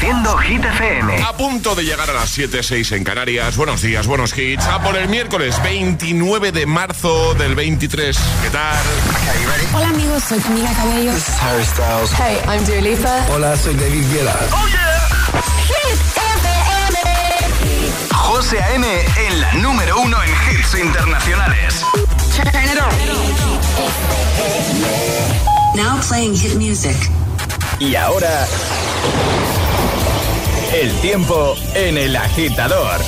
Reproduciendo Hit FM. A punto de llegar a las 7.06 en Canarias. Buenos días, buenos hits. A por el miércoles 29 de marzo del 23. ¿Qué tal? Hola amigos, soy Camila Cabello. This is Harry Styles. Hey, I'm Dua Lipa. Hola, soy David Guetta. ¡Oh, yeah! Hit FM. José A.M. en la número uno en hits internacionales. Turn it on. Now playing hit music. Y ahora... El tiempo en el agitador.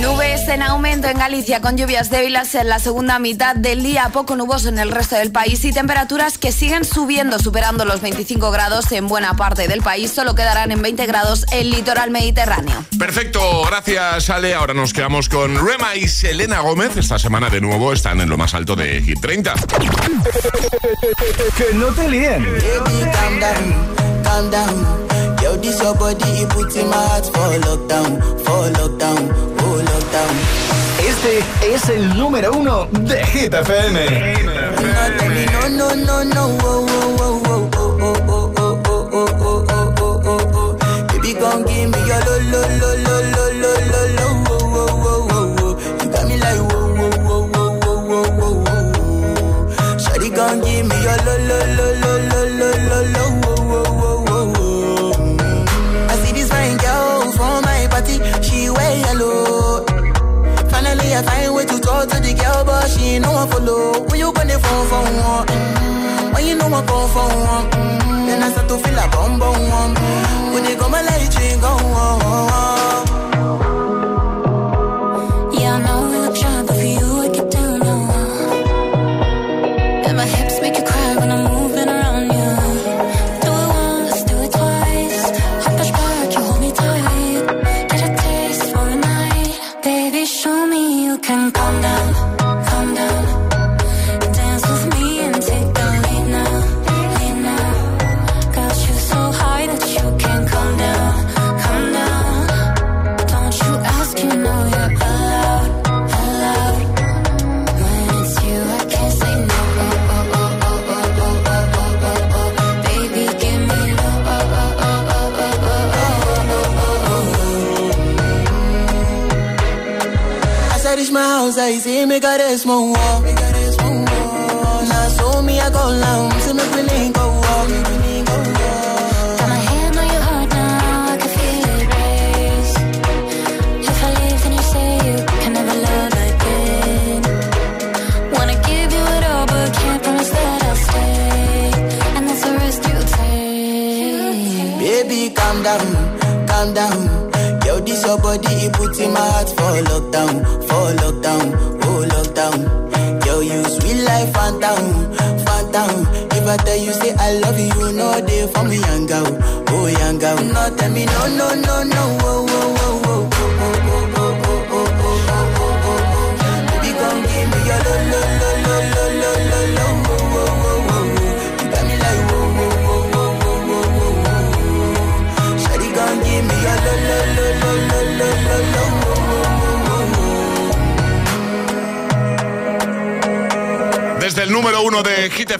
Nubes en aumento en Galicia con lluvias débiles en la segunda mitad del día, poco nuboso en el resto del país y temperaturas que siguen subiendo, superando los 25 grados en buena parte del país. Solo quedarán en 20 grados el litoral mediterráneo. Perfecto, gracias Ale. Ahora nos quedamos con Rema y Selena Gómez. Esta semana de nuevo están en lo más alto de Hit 30. que no te líen. Yo, this your body, it puts in my heart for lockdown, for lockdown, oh lockdown. Este es el número uno de Hit FM. No, no, no, no, oh, oh, oh, oh, oh, oh, oh, oh, oh, oh, oh, oh, oh. Baby, gon' give me your lo, lo, lo, lo, lo, lo, lo, lo, oh, oh, oh, oh, oh. You got me like whoa, whoa, whoa, whoa, whoa, whoa, whoa, whoa. Shawty gon' give me your lo, lo, lo, lo, lo, but she ain't no one follow. When you gonna phone for one? Mm, When you know I come for one? Mm, Then I start to feel a bum bum one. When you go my light ring go mismo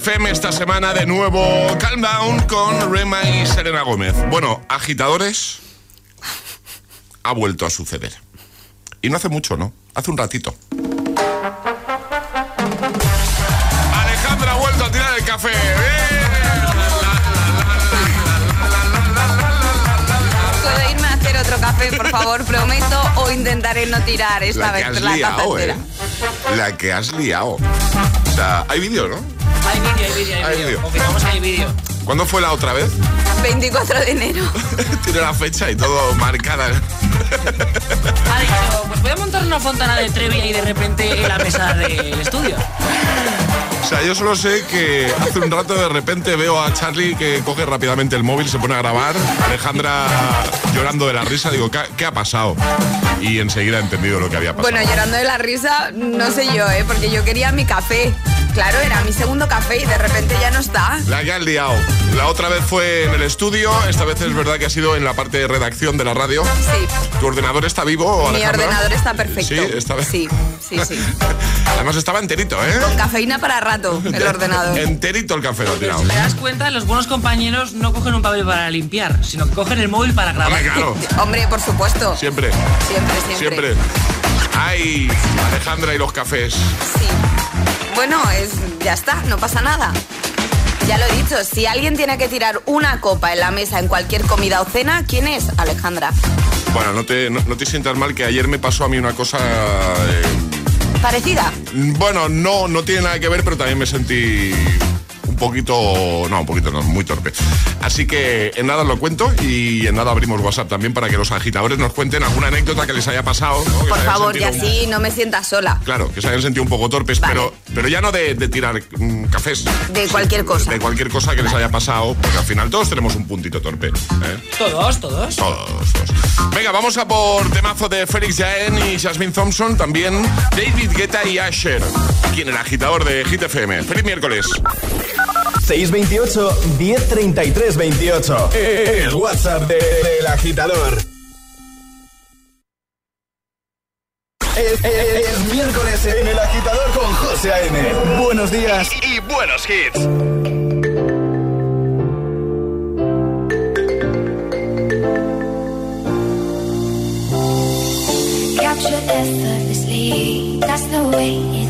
FM esta semana de nuevo Calm Down con Rema y Selena Gómez. Bueno, agitadores, ha vuelto a suceder. Y no hace mucho, ¿no? Hace un ratito. Alejandra ha vuelto a tirar el café. ¿Puedo irme a hacer otro café, por favor? Prometo, o intentaré no tirar esta La que vez has la liado. ¿eh? La que has liado. O sea, hay vídeo, ¿no? Hay vídeo, hay vídeo, Hay vídeo. vídeo. Confirmamos que hay vídeo. ¿Cuándo fue la otra vez? 24 de enero. Tiene la fecha y todo marcada. Ha dicho, pues voy a montar una fontana de Trevi y de repente en la mesa del estudio. O sea, yo solo sé que hace un rato de repente veo a Charlie que coge rápidamente el móvil, se pone a grabar, Alejandra llorando de la risa, digo, ¿qué, qué ha pasado? Y enseguida he entendido lo que había pasado. Bueno, llorando de la risa, no sé yo, ¿eh? Porque yo quería mi café. Claro, era mi segundo café y de repente ya no está. La que has liado. La otra vez fue en el estudio, esta vez es verdad que ha sido en la parte de redacción de la radio. Sí. ¿Tu ordenador está vivo, Mi Alejandra? ordenador está perfecto. Sí, está Sí, sí, sí. Además estaba enterito, ¿eh? Con cafeína para rato, el ordenador. Enterito el café lo ha tirado. Si te das cuenta, los buenos compañeros no cogen un papel para limpiar, sino que cogen el móvil para grabar. Hombre, claro. Hombre, por supuesto. Siempre, Siempre, siempre. siempre. Ay, Alejandra y los cafés. Sí. Bueno, es, ya está, no pasa nada. Ya lo he dicho, si alguien tiene que tirar una copa en la mesa en cualquier comida o cena, ¿quién es? Alejandra. Bueno, no te, no, no te sientas mal que ayer me pasó a mí una cosa... eh, ¿Parecida? bueno, no, no tiene nada que ver, pero también me sentí un poquito... No, un poquito no, muy torpe. Así que en nada lo cuento y en nada abrimos WhatsApp también para que los agitadores nos cuenten alguna anécdota que les haya pasado. Por favor, y un- así no me sientas sola. Claro, que se hayan sentido un poco torpes, Vale. pero, pero ya no de, de tirar mm, cafés. De cualquier cosa. De cualquier cosa que les haya pasado, porque al final todos tenemos un puntito torpe. ¿eh? Todos, todos. Todos, todos. Venga, vamos a por temazo de Félix Jaén y Jasmine Thompson, también David Guetta y Asher, quien el agitador de Hit FM. Feliz miércoles. 628 1033 28. El WhatsApp de- del agitador. Es, es- es miércoles en el agitador con José A.M. Buenos días. Y buenos hits. Effortlessly, that's the way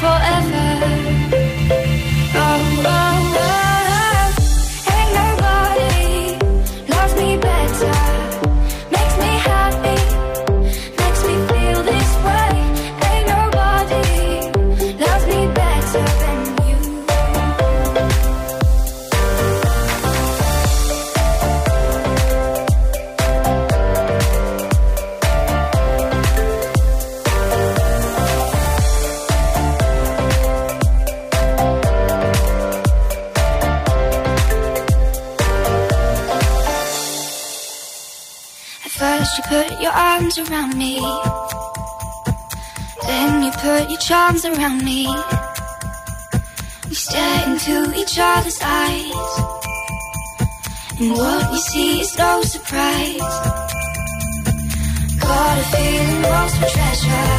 Forever. Around me. Then you put your charms around me. We stare into each other's eyes. And what we see is no surprise. Got a feeling lost for treasure.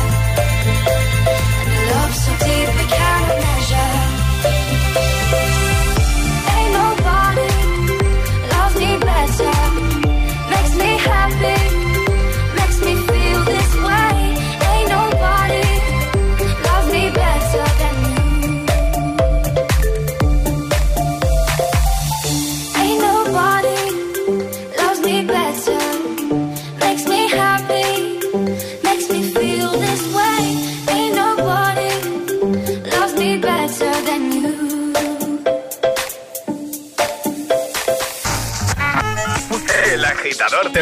And a love so deep we cannot measure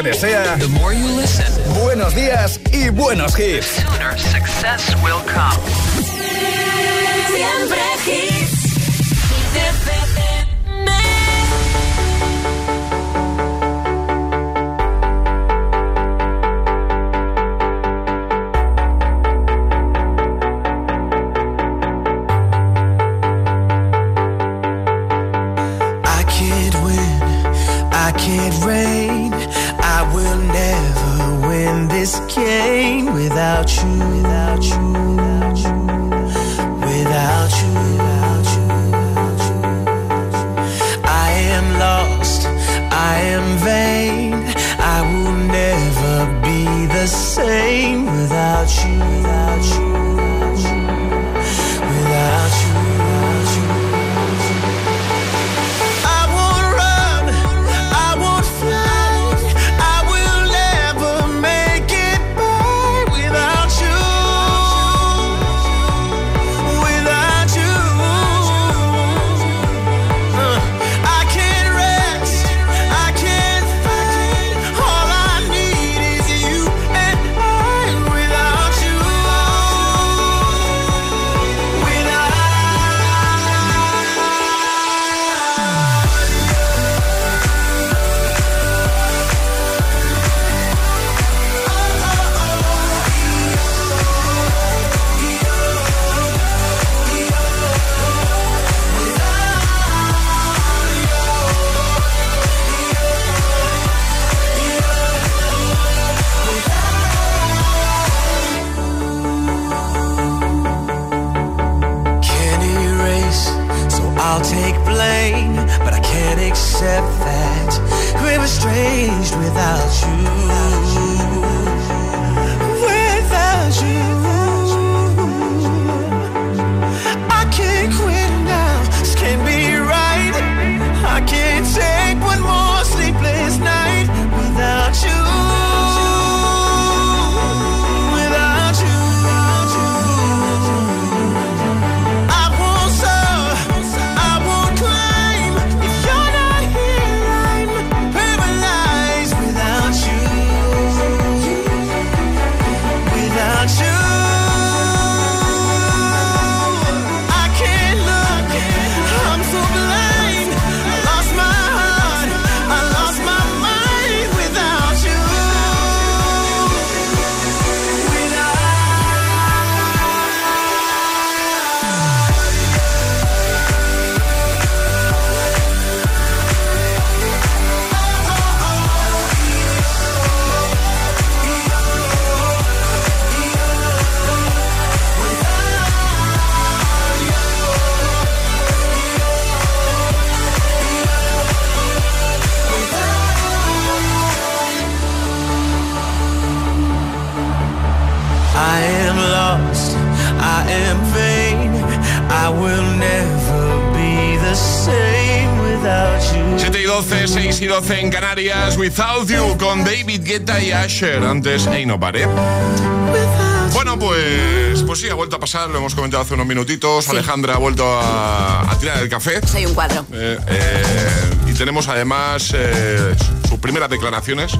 te desea buenos días y buenos hits. Success will come. will never win this game without you, without you. Without you. Without You, con David Guetta y Asher. Antes, Ain't Nobody. Bueno, pues, pues sí, ha vuelto a pasar, lo hemos comentado hace unos minutitos. Alejandra ha vuelto a, a tirar el café. Soy un cuadro. Eh, eh, y tenemos además eh, sus primeras declaraciones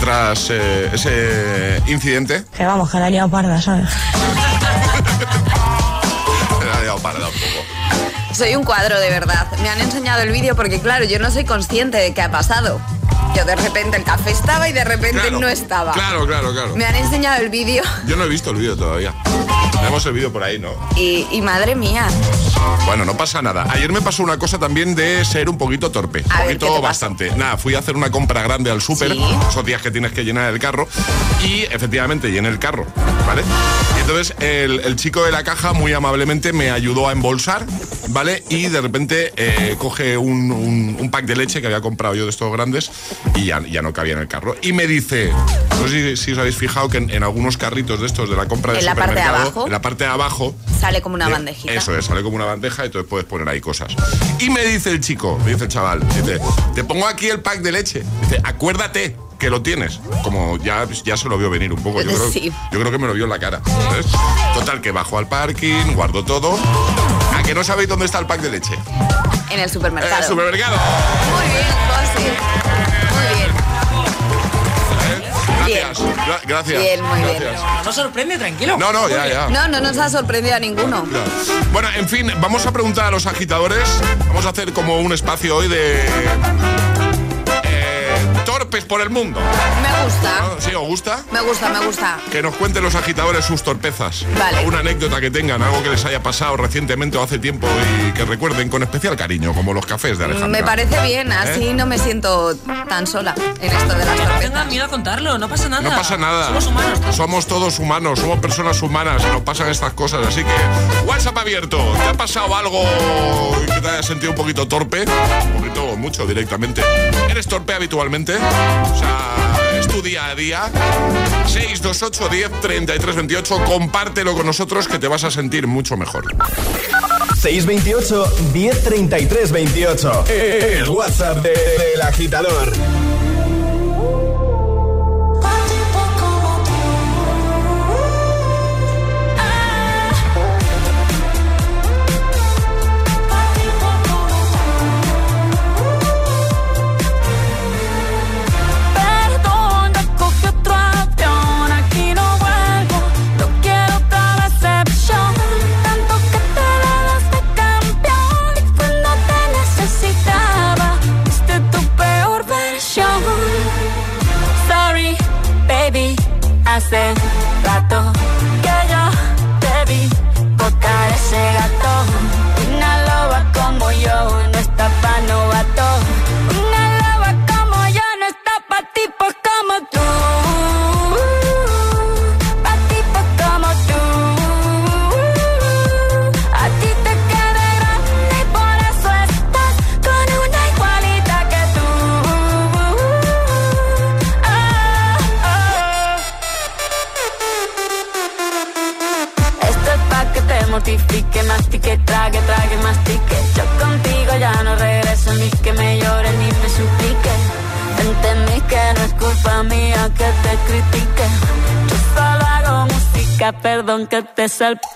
tras eh, ese incidente. Que vamos, que la he liado parda, ¿sabes? Ha liado parda un poco. Soy un cuadro, de verdad. Me han enseñado el vídeo porque, claro, yo no soy consciente de qué ha pasado. Yo de repente el café estaba y de repente Claro, no estaba. Claro, claro, claro. Me han enseñado el vídeo Yo no he visto el vídeo todavía. Tenemos el vídeo por ahí, ¿no? y, y madre mía. Bueno, no pasa nada. Ayer me pasó una cosa también de ser un poquito torpe. Un poquito bastante. Nada, fui a hacer una compra grande al súper, Sí. esos días que tienes que llenar el carro, y efectivamente llené el carro, ¿vale? Y entonces el, el chico de la caja muy amablemente me ayudó a embolsar, ¿vale? Y de repente eh, coge un, un- un pack de leche que había comprado yo de estos grandes y ya, ya no cabía en el carro. Y me dice, no sé si, si os habéis fijado que en, en algunos carritos de estos de la compra de En la parte de abajo. La parte de abajo, Sale como una eh, bandejita. Eso es, sale como una bandeja y entonces puedes poner ahí cosas. Y me dice el chico, me dice el chaval, dice, te pongo aquí el pack de leche. Dice, acuérdate que lo tienes. Como ya, ya se lo vio venir un poco. Yo creo, Sí. yo creo que me lo vio en la cara. Total, que bajo al parking, guardo todo. ¿A que no sabéis dónde está el pack de leche? En el En supermercado. el supermercado. Muy bien, José. Gracias. Gra- gracias. Bien, muy bien. gracias. No, no sorprende, tranquilo. No, no, ya, ya. No, no nos ha sorprendido a ninguno. Bueno, en fin, vamos a preguntar a los agitadores. Vamos a hacer como un espacio hoy de. Torpes por el mundo. Me gusta. ¿No? ¿Sí os gusta? Me gusta, me gusta. Que nos cuenten los agitadores sus torpezas. Vale. Una anécdota que tengan, algo que les haya pasado recientemente o hace tiempo y que recuerden con especial cariño, como los cafés de Alejandra. Me parece bien, así ¿Eh? no me siento tan sola en esto de las tormentas. tengan miedo a contarlo, no pasa nada. No pasa nada. Somos humanos. todos. Somos todos humanos, somos personas humanas, nos pasan estas cosas. Así que, WhatsApp abierto. ¿Te ha pasado algo que te haya sentido un poquito torpe? Un poquito mucho directamente. ¿Eres torpe habitualmente? O sea, es tu día a día. 628 10 33 28. Compártelo con nosotros que te vas a sentir mucho mejor. 628 1033 28. El WhatsApp de- del agitador. Perdón que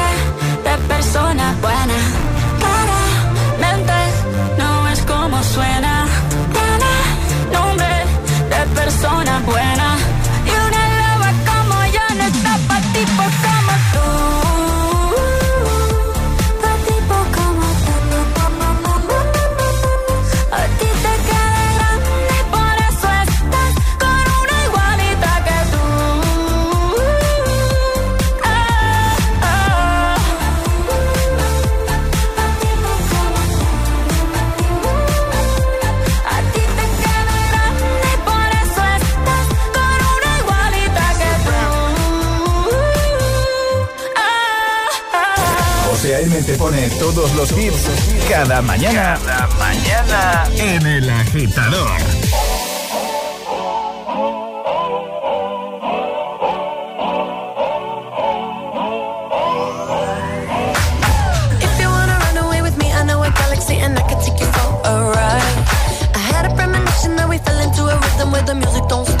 de persona buena. Claramente no es como suena. Tiene nombre de persona buena. Pone todos los hits cada mañana. Cada mañana en el agitador. If you wanna run away with me, I know a galaxy and I can take you for a ride. I had a premonition that we fell into a rhythm where the music don't stop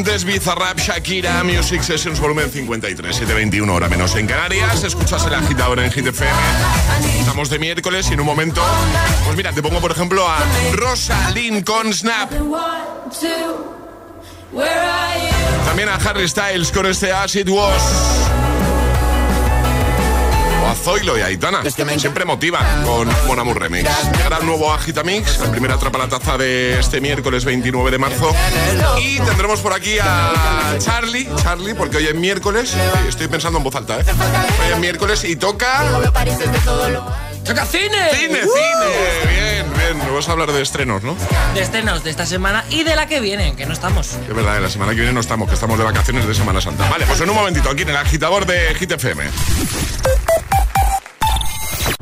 Antes Bizarrap, Shakira, Music Sessions volumen 53, 721 hora menos en Canarias. Escuchas el agitador en Hit. Estamos de miércoles y en un momento, pues mira, te pongo por ejemplo a Rosalind con Snap. También a Harry Styles con este As It Was. O a Zoilo y a Aitana. Siempre motiva con Mon Amour Remix. Llegará el nuevo Agitamix, la primera trapa la taza de este miércoles 29 de marzo. Y tendremos por aquí a Charlie, Charlie, porque hoy es miércoles. Estoy pensando en voz alta, ¿eh? Hoy es miércoles y toca. ¡Toca cine! ¡Cine, cine! Bien, bien. Vamos a hablar de estrenos, ¿no? De estrenos de esta semana y de la que viene, que no estamos. Es verdad, la semana que viene no estamos, que estamos de vacaciones de Semana Santa. Vale, pues en un momentito, aquí en el agitador de Hit FM.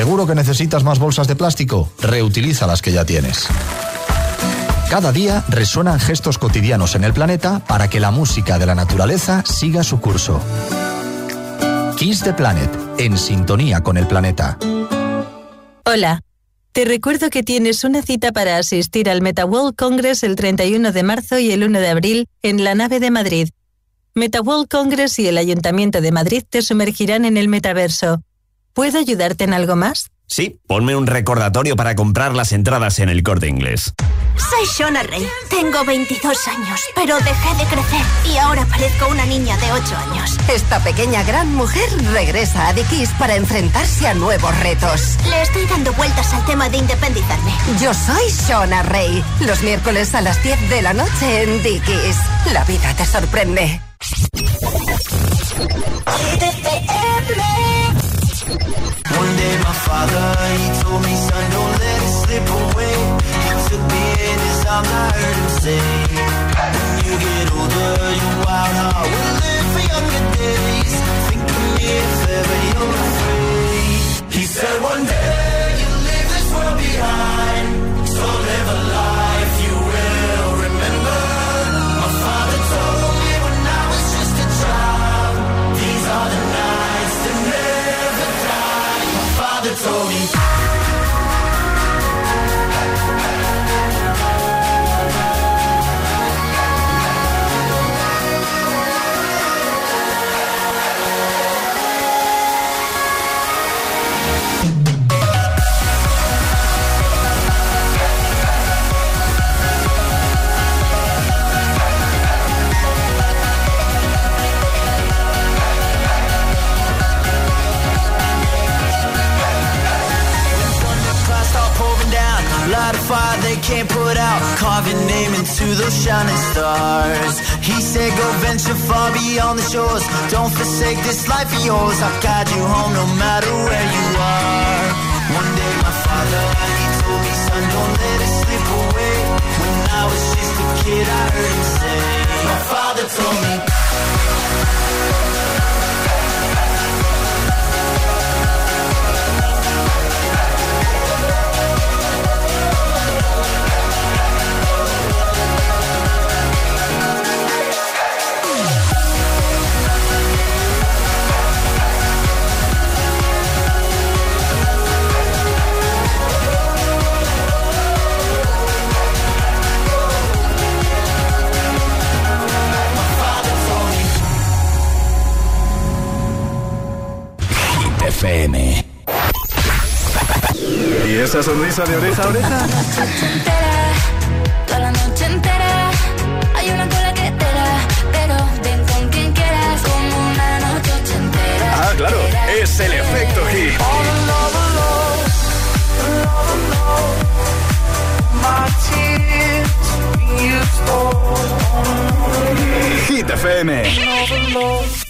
¿Seguro que necesitas más bolsas de plástico? Reutiliza las que ya tienes. Cada día resuenan gestos cotidianos en el planeta para que la música de la naturaleza siga su curso. Kiss the Planet, en sintonía con el planeta. Hola. Te recuerdo que tienes una cita para asistir al MetaWorld Congress el 31 de marzo y el 1 de abril en la nave de Madrid. MetaWorld Congress y el Ayuntamiento de Madrid te sumergirán en el metaverso. ¿Puedo ayudarte en algo más? Sí, ponme un recordatorio para comprar las entradas en el corte inglés. Soy Shona Rey. Tengo 22 años, pero dejé de crecer y ahora parezco una niña de 8 años. Esta pequeña gran mujer regresa a Dickies para enfrentarse a nuevos retos. Le estoy dando vueltas al tema de independizarme. Yo soy Shona Rey. Los miércoles a las 10 de la noche en Dickies. La vida te sorprende. One day my father, he told me, son, don't let it slip away. He took me in his arms, I heard him say, when you get older, your wild heart will live for younger days. Think of me if ever you're afraid. He said one day can't put out. Carve your name into those shining stars. He said, Go venture far beyond the shores. Don't forsake this life of yours. I'll guide you home no matter where you are. One day my father, he told me, son, don't let it slip away. When I was just a kid, I heard him say, My father told me. FM. ¿Y esa sonrisa de oreja a oreja? Toda la noche entera hay una cola que te da, pero ven con quien quieras como una noche entera. Ah, claro, es el efecto hit. Hit FM.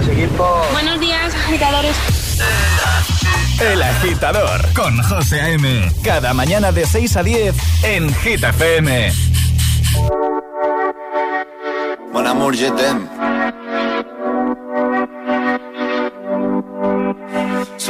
Días, equipo. Buenos días, agitadores. El Agitador con José A.M. Cada mañana de 6 a 10 en Hit FM. Mon amour, je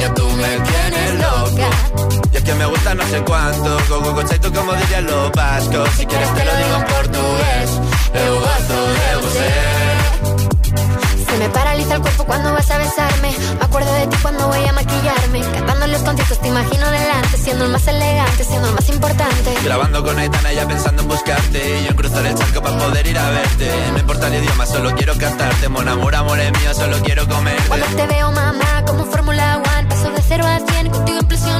Niña, tú me tienes loca. Y es que me gusta no sé cuánto, go go chaito como dirían los vascos. Si quieres te lo digo en portugués, eu gosto de você. Se me paraliza el cuerpo cuando vas a besarme. Me acuerdo de ti cuando voy a maquillarme. Cantando los conciertos te imagino delante, siendo el más elegante, siendo el más importante. Grabando con Aitana ya pensando en buscarte Y yo en cruzar el charco para poder ir a verte No importa el idioma, solo quiero cantarte Mon amor, amor es mío, solo quiero comerte Cuando te veo, mamá, como Fórmula One, paso de cero a 100, contigo impresioné,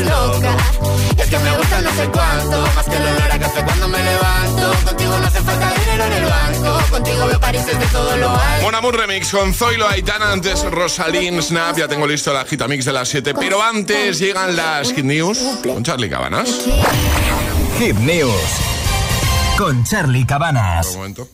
loca. Y es que me gusta no sé cuánto, más que el olor a café cuando me levanto. Contigo no hace falta dinero en el banco, contigo veo París desde todo lo alto. Mon Amour Remix con Zoilo Aitana, antes Rosalín Snap, ya tengo listo la gita mix de las 7, pero antes llegan las Hit News con Charlie Cabanas. Hit News con Charlie Cabanas. Un momento.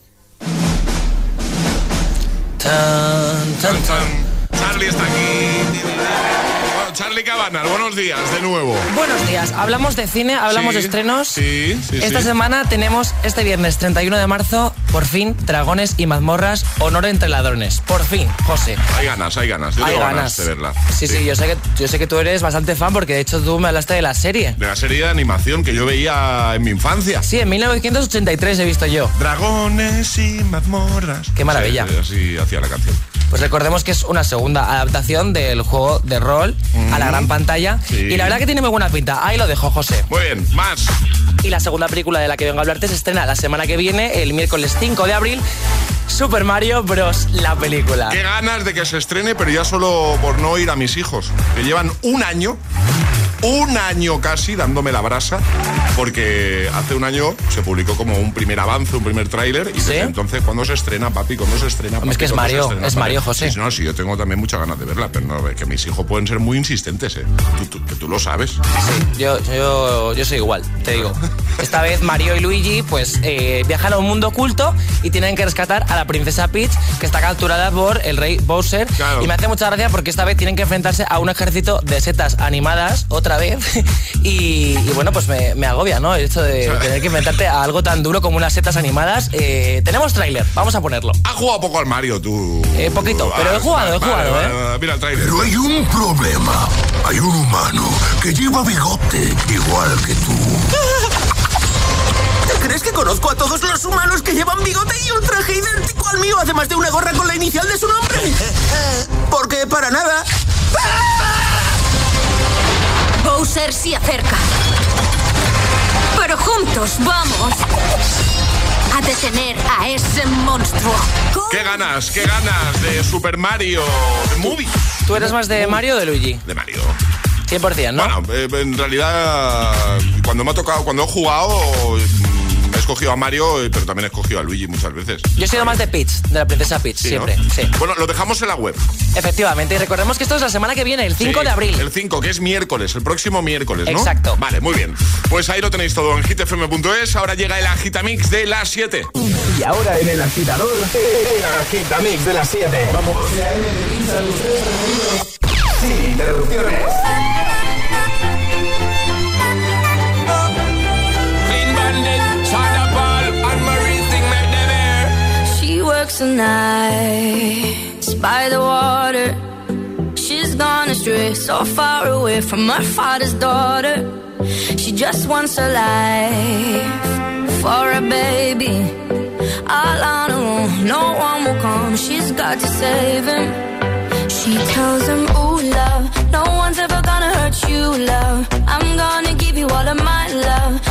Tan, tan. Charlie está aquí. Charlie Cabanas, buenos días de nuevo. Buenos días, hablamos de cine, hablamos Sí, de estrenos. Sí, sí, Esta sí. semana tenemos este viernes 31 de marzo, por fin, Dragones y mazmorras, honor entre ladrones. Por fin, José. Hay ganas, hay ganas. Yo Hay tengo ganas. de verla. Sí, sí, yo sé que yo sé que tú eres bastante fan porque de hecho tú me hablaste de la serie. De la serie de animación que yo veía en mi infancia. Sí, en 1983 he visto yo. Dragones y mazmorras. Qué maravilla. Sí, así hacía la canción. Pues recordemos que es una segunda adaptación del juego de rol a la gran pantalla. Sí. Y la verdad que tiene muy buena pinta. Ahí lo dejo, José. Muy bien, más. Y la segunda película de la que vengo a hablarte se estrena la semana que viene, el miércoles 5 de abril. Super Mario Bros. la película. Qué ganas de que se estrene, pero ya solo por no ir a mis hijos, que llevan un año, un año casi dándome la brasa, porque hace un año se publicó como un primer avance, un primer tráiler, y desde entonces, ¿cuándo se estrena, papi? ¿Cuándo se estrena, papi? Es que es ¿Cuándo se Mario, estrena, es? Mario, José. Sí, no, sí, yo tengo también muchas ganas de verla, pero no, que mis hijos pueden ser muy insistentes, ¿eh? Tú, tú- que tú lo sabes. Yo, yo, yo soy igual, te digo. Esta vez Mario y Luigi pues eh, viajan a un mundo oculto y tienen que rescatar a la princesa Peach que está capturada por el rey Bowser. Y me hace mucha gracia porque esta vez tienen que enfrentarse a un ejército de setas animadas otra vez. Y, y bueno, pues me, me agobia, ¿no? El hecho de tener que enfrentarte a algo tan duro como unas setas animadas. Eh, tenemos tráiler, vamos a ponerlo. ¿Has jugado poco al Mario tú? Eh, poquito, pero he jugado, he jugado, vale, ¿eh? vale, Mira el tráiler. Pero hay un problema. Hay un humano que lleva bigote igual que tú. ¿Te crees que conozco a todos los humanos que llevan bigote y un traje idéntico al mío, además de una gorra con la inicial de su nombre? Porque para nada. Bowser se acerca. Pero juntos vamos a detener a ese monstruo. ¡Qué ganas, qué ganas de Super Mario The Movie! ¿Tú eres más de Mario o de Luigi? De Mario. 100%, ¿no? Bueno, eh, en realidad, cuando me ha tocado, cuando he jugado, escogido a Mario, eh, pero también he escogido a Luigi muchas veces. Yo he sido más de Peach, de la princesa Peach, Sí, siempre. ¿no? Sí. Bueno, lo dejamos en la web. Efectivamente, y recordemos que esto es la semana que viene, el 5 Sí, de abril. El 5, que es miércoles, el próximo miércoles, ¿no? Exacto. Vale, muy bien. Pues ahí lo tenéis todo en hitfm.es. Ahora llega el Agitamix de las 7. Y ahora en el agitador, el agitamix de las 7. Vamos. Sin interrupciones. Nights by the water. She's gone astray, so far away from her father's daughter. She just wants a life for a baby. All on her own, no one will come. She's got to save him. She tells him, Ooh, love, no one's ever gonna hurt you, love. I'm gonna give you all of my love.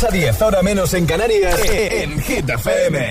6 a 10, ahora menos en Canarias, en Hit FM.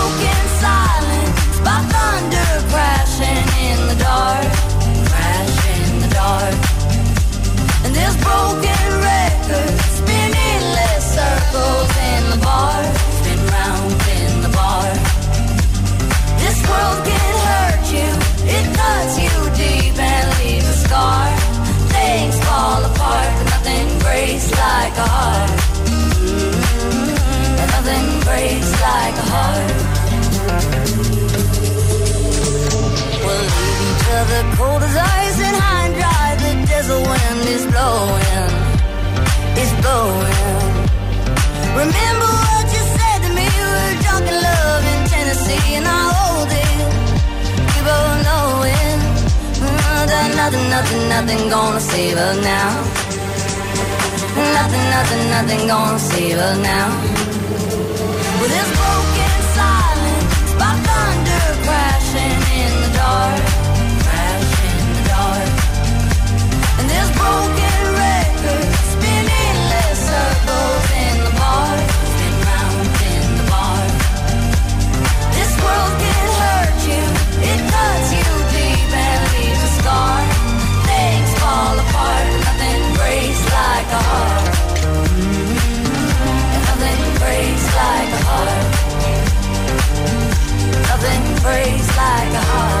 broken spinning circles in the bar, spin round in the bar. This world can hurt you, it cuts you deep and leaves a scar. Things fall apart, but nothing breaks like a heart. Mm, and nothing breaks like a heart. We'll leave each other cold as ice Remember what you said to me? Love in Tennessee, and I hold it. We both know it. Nothing, nothing, nothing gonna save us now. Nothing, nothing, nothing gonna save us now. With this broken silence, by thunder crashing in the dark, crash in the dark. And this broken breaks like a heart.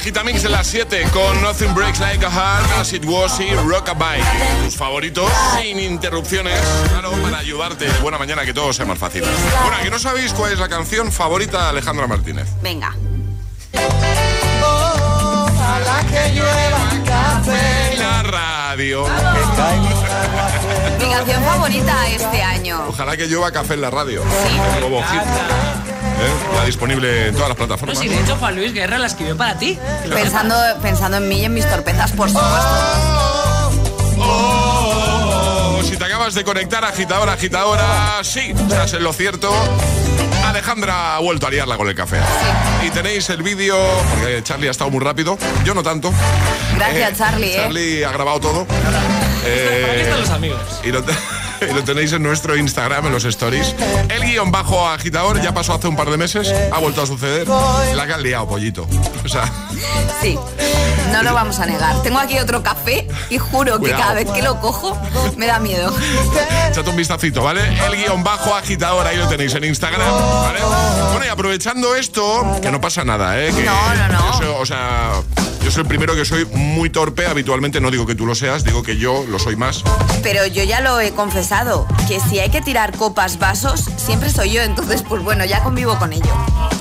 Agitamix en las 7 con Nothing Breaks Like a Heart, As It Was y Rockabye. Tus favoritos sin interrupciones, claro, para ayudarte de buena mañana que todo sea más fácil. Bueno, que no sabéis cuál es la canción favorita de Alejandra Martínez. Venga. Ojalá que llueva café. La radio. Mi canción favorita este año. Ojalá que llueva café en la radio. Nuevo hit. ¿Eh? Ya disponible en todas las No, plataformas. si de hecho Juan Luis Guerra la escribió para ti. Pensando, pensando en mí y en mis torpezas, por supuesto. Oh, si te acabas de conectar, agitadora, agitadora, sí, estás en lo cierto. Alejandra ha vuelto a liarla con el café. Y tenéis el vídeo, porque Charlie ha estado muy rápido, yo no tanto. Gracias, Charlie, ¿eh? Charlie ha grabado todo. Eh, Aquí están los amigos. y lo, te- y lo tenéis en nuestro Instagram, en los stories. El guion bajo agitador ya pasó hace un par de meses, ha vuelto a suceder. La que han liado, pollito. O sea, Sí, no lo vamos a negar. Tengo aquí otro café y juro que cada vez que lo cojo me da miedo. echad un vistacito, ¿vale? El guion bajo agitador, ahí lo tenéis en Instagram, ¿vale? Bueno, y aprovechando esto, que no pasa nada, ¿eh? Que No, no, no. soy- o sea, yo soy el primero que soy muy torpe, habitualmente no digo que tú lo seas, digo que yo lo soy más. Pero yo ya lo he confesado, que si hay que tirar copas, vasos, siempre soy yo. Entonces, pues bueno, ya convivo con ello.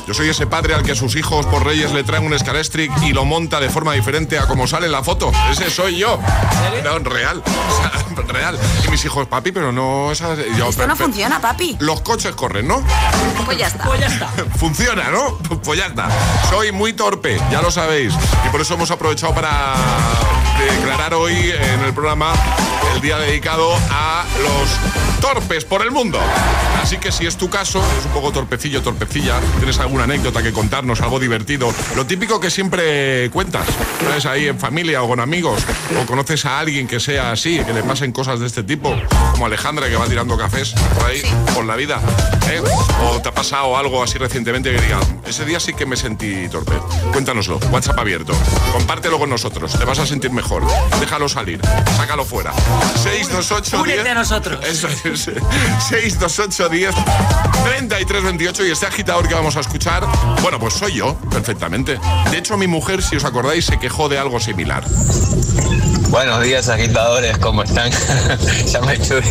Yo soy ese padre al que sus hijos por reyes le traen un Scalestric y lo monta de forma diferente a como sale en la foto. Ese soy yo. No, real. Real. Y mis hijos, papi, pero no esas. yo, Esto no funciona, papi. Los coches corren, ¿no? Pues ya está. Pues ya está. Funciona, ¿no? Pues ya está. Soy muy torpe, ya lo sabéis. Y por eso hemos aprovechado para declarar hoy en el programa el día dedicado a los torpes por el mundo. Así que si es tu caso, es un poco torpecillo, torpecilla, tienes alguna anécdota que contarnos, algo divertido, lo típico que siempre cuentas, ¿sabes? Ahí en familia o con amigos, o conoces a alguien que sea así, que le pasen cosas de este tipo, como Alejandra que va tirando cafés por ahí, por la vida, ¿eh? O te ha pasado algo así recientemente que diga, ese día sí que me sentí torpe. Cuéntanoslo, WhatsApp abierto, compártelo con nosotros, te vas a sentir mejor, déjalo salir, sácalo fuera. 628 Únete 10. a nosotros. Eso es. 628 10 33 28 y este agitador que vamos a escuchar, bueno, pues soy yo, perfectamente. De hecho, mi mujer, si os acordáis, se quejó de algo similar. Buenos días agitadores, ¿cómo están? ya me estoy,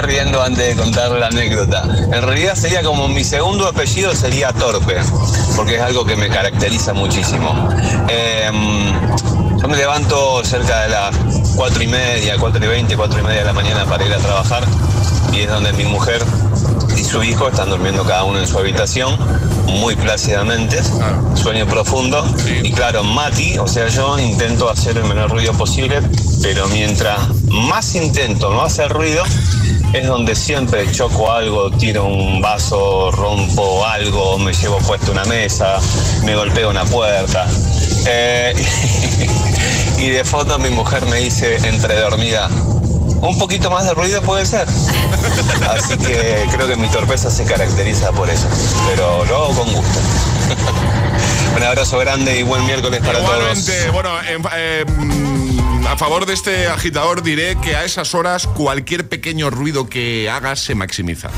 riendo antes de contar la anécdota. En realidad sería como mi segundo apellido sería Torpe, porque es algo que me caracteriza muchísimo. Em, yo me levanto cerca de las cuatro y media, cuatro y veinte, cuatro y media de la mañana para ir a trabajar y es donde mi mujer y su hijo están durmiendo cada uno en su habitación, muy plácidamente, sueño profundo. Y claro, Mati, o sea, yo intento hacer el menor ruido posible, pero mientras más intento no hacer ruido, es donde siempre choco algo, tiro un vaso, rompo algo, me llevo puesto una mesa, me golpeo una puerta. Eh, y de foto mi mujer me dice entre dormida, un poquito más de ruido puede ser. Así que creo que mi torpeza se caracteriza por eso. Pero lo hago con gusto. Un abrazo grande y buen miércoles para todos. Bueno, eh, a favor de este agitador diré que a esas horas cualquier pequeño ruido que hagas se maximiza.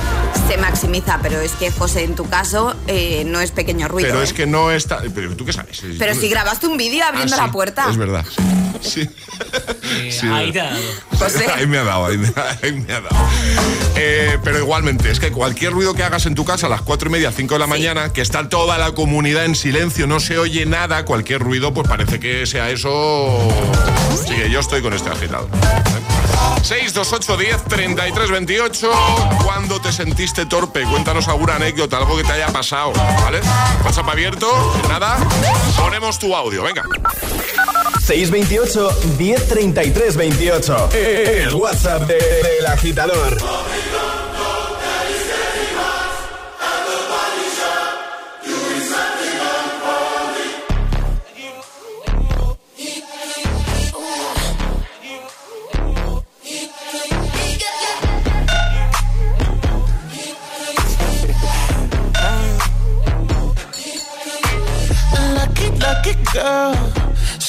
Se maximiza, pero es que, José, en tu caso, eh, no es pequeño ruido. Pero ¿eh? es que no está... Pero tú qué sabes. Pero si grabaste un vídeo abriendo Ah, sí, la puerta. Es verdad. Sí. Sí, ahí es te ha verdad. dado. José. Ahí me ha dado, ahí me, ahí me ha dado. Eh, pero igualmente, es que cualquier ruido que hagas en tu casa a las cuatro y media, 5 de la mañana, que está toda la comunidad en silencio, no se oye nada, cualquier ruido, pues parece que sea eso. Que yo estoy con este agitado. 628 10 33 28 ¿Cuándo te sentiste torpe? Cuéntanos alguna anécdota, algo que te haya pasado, ¿vale? WhatsApp abierto, nada, ponemos tu audio, venga. 628 1033 28. El WhatsApp de- del agitador.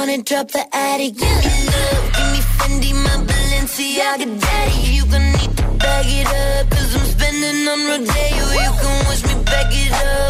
wanna drop the attic. You can love, give me Fendi, my Balenciaga daddy. You gon' need to bag it up, i I'm spending on Rodeo. You can wish me back it up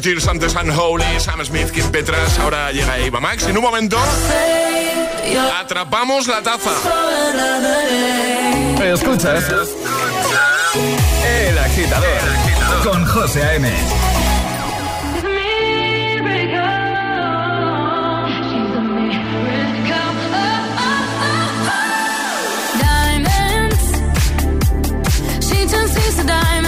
Tears, antes Unholy, Sam Smith, Kid Petras, ahora llega Eva Max. En un momento atrapamos la taza. ¿Escuchas? El eh. agitador, El agitador. con José A.M. Diamonds, she turns diamonds.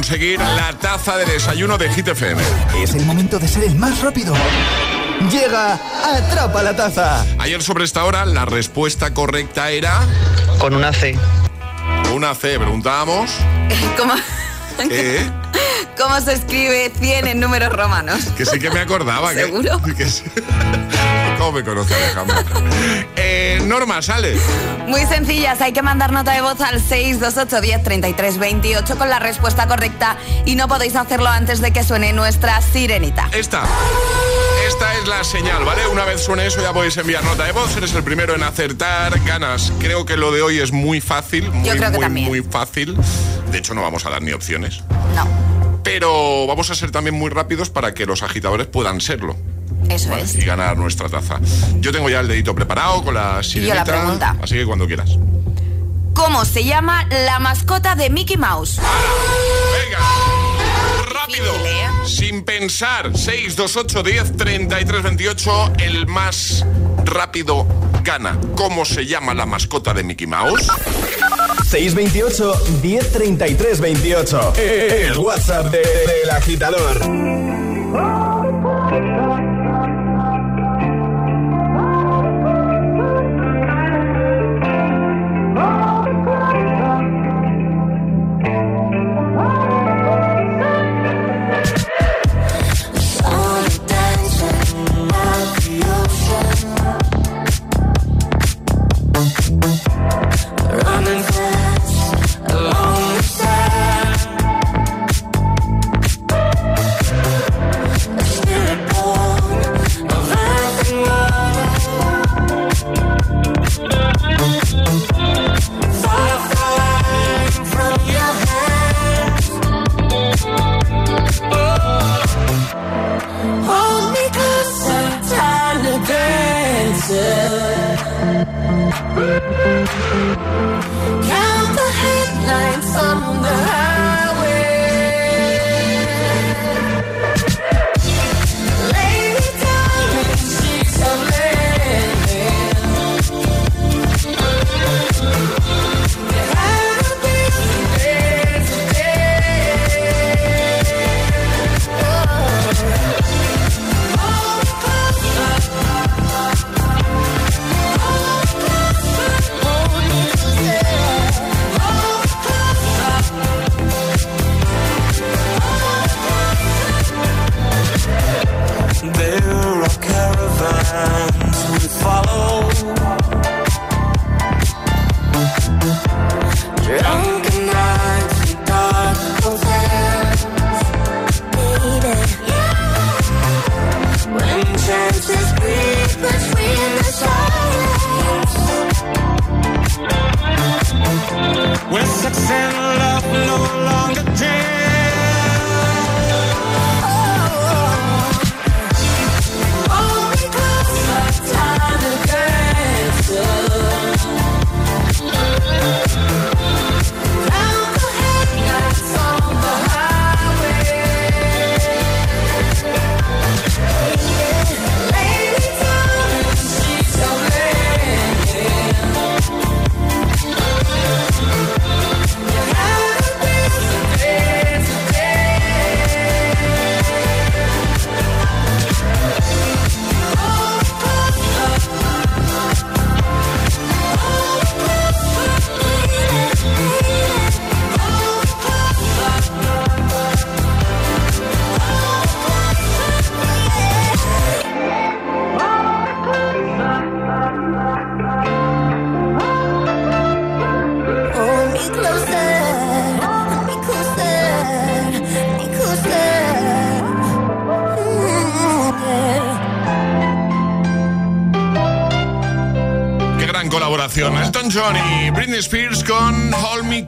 Conseguir la taza de desayuno de Hit FM. Es el momento de ser el más rápido. Llega, atrapa la taza. Ayer sobre esta hora la respuesta correcta era... Con una C. Una C, preguntábamos. ¿Cómo, ¿Qué? cómo se escribe 100 en números romanos? Que sí que me acordaba. que- ¿Seguro? Que, sí. ¿Cómo me conoce Alejandro? Eh, Norma, sale. Muy sencillas, hay que mandar nota de voz al 628 10 33 28 con la respuesta correcta y no podéis hacerlo antes de que suene nuestra sirenita. Esta. Esta es la señal, ¿vale? Una vez suene eso ya podéis enviar nota de voz. Eres el primero en acertar. Ganas. Creo que lo de hoy es muy fácil. Muy, creo que muy, también. muy fácil. De hecho, no vamos a dar ni opciones. No. Pero vamos a ser también muy rápidos para que los agitadores puedan serlo. Eso ¿vale? es. Y ganar nuestra taza. Yo tengo ya el dedito preparado con la yo la sirenita. pregunta. Así que cuando quieras. ¿Cómo se llama la mascota de Mickey Mouse? Venga. Rápido. Sin pensar. 628 10 33 28. El más rápido gana. ¿Cómo se llama la mascota de Mickey Mouse? 628 1033 28. El WhatsApp de- del agitador.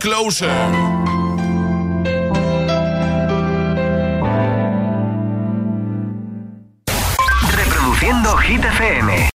Closer.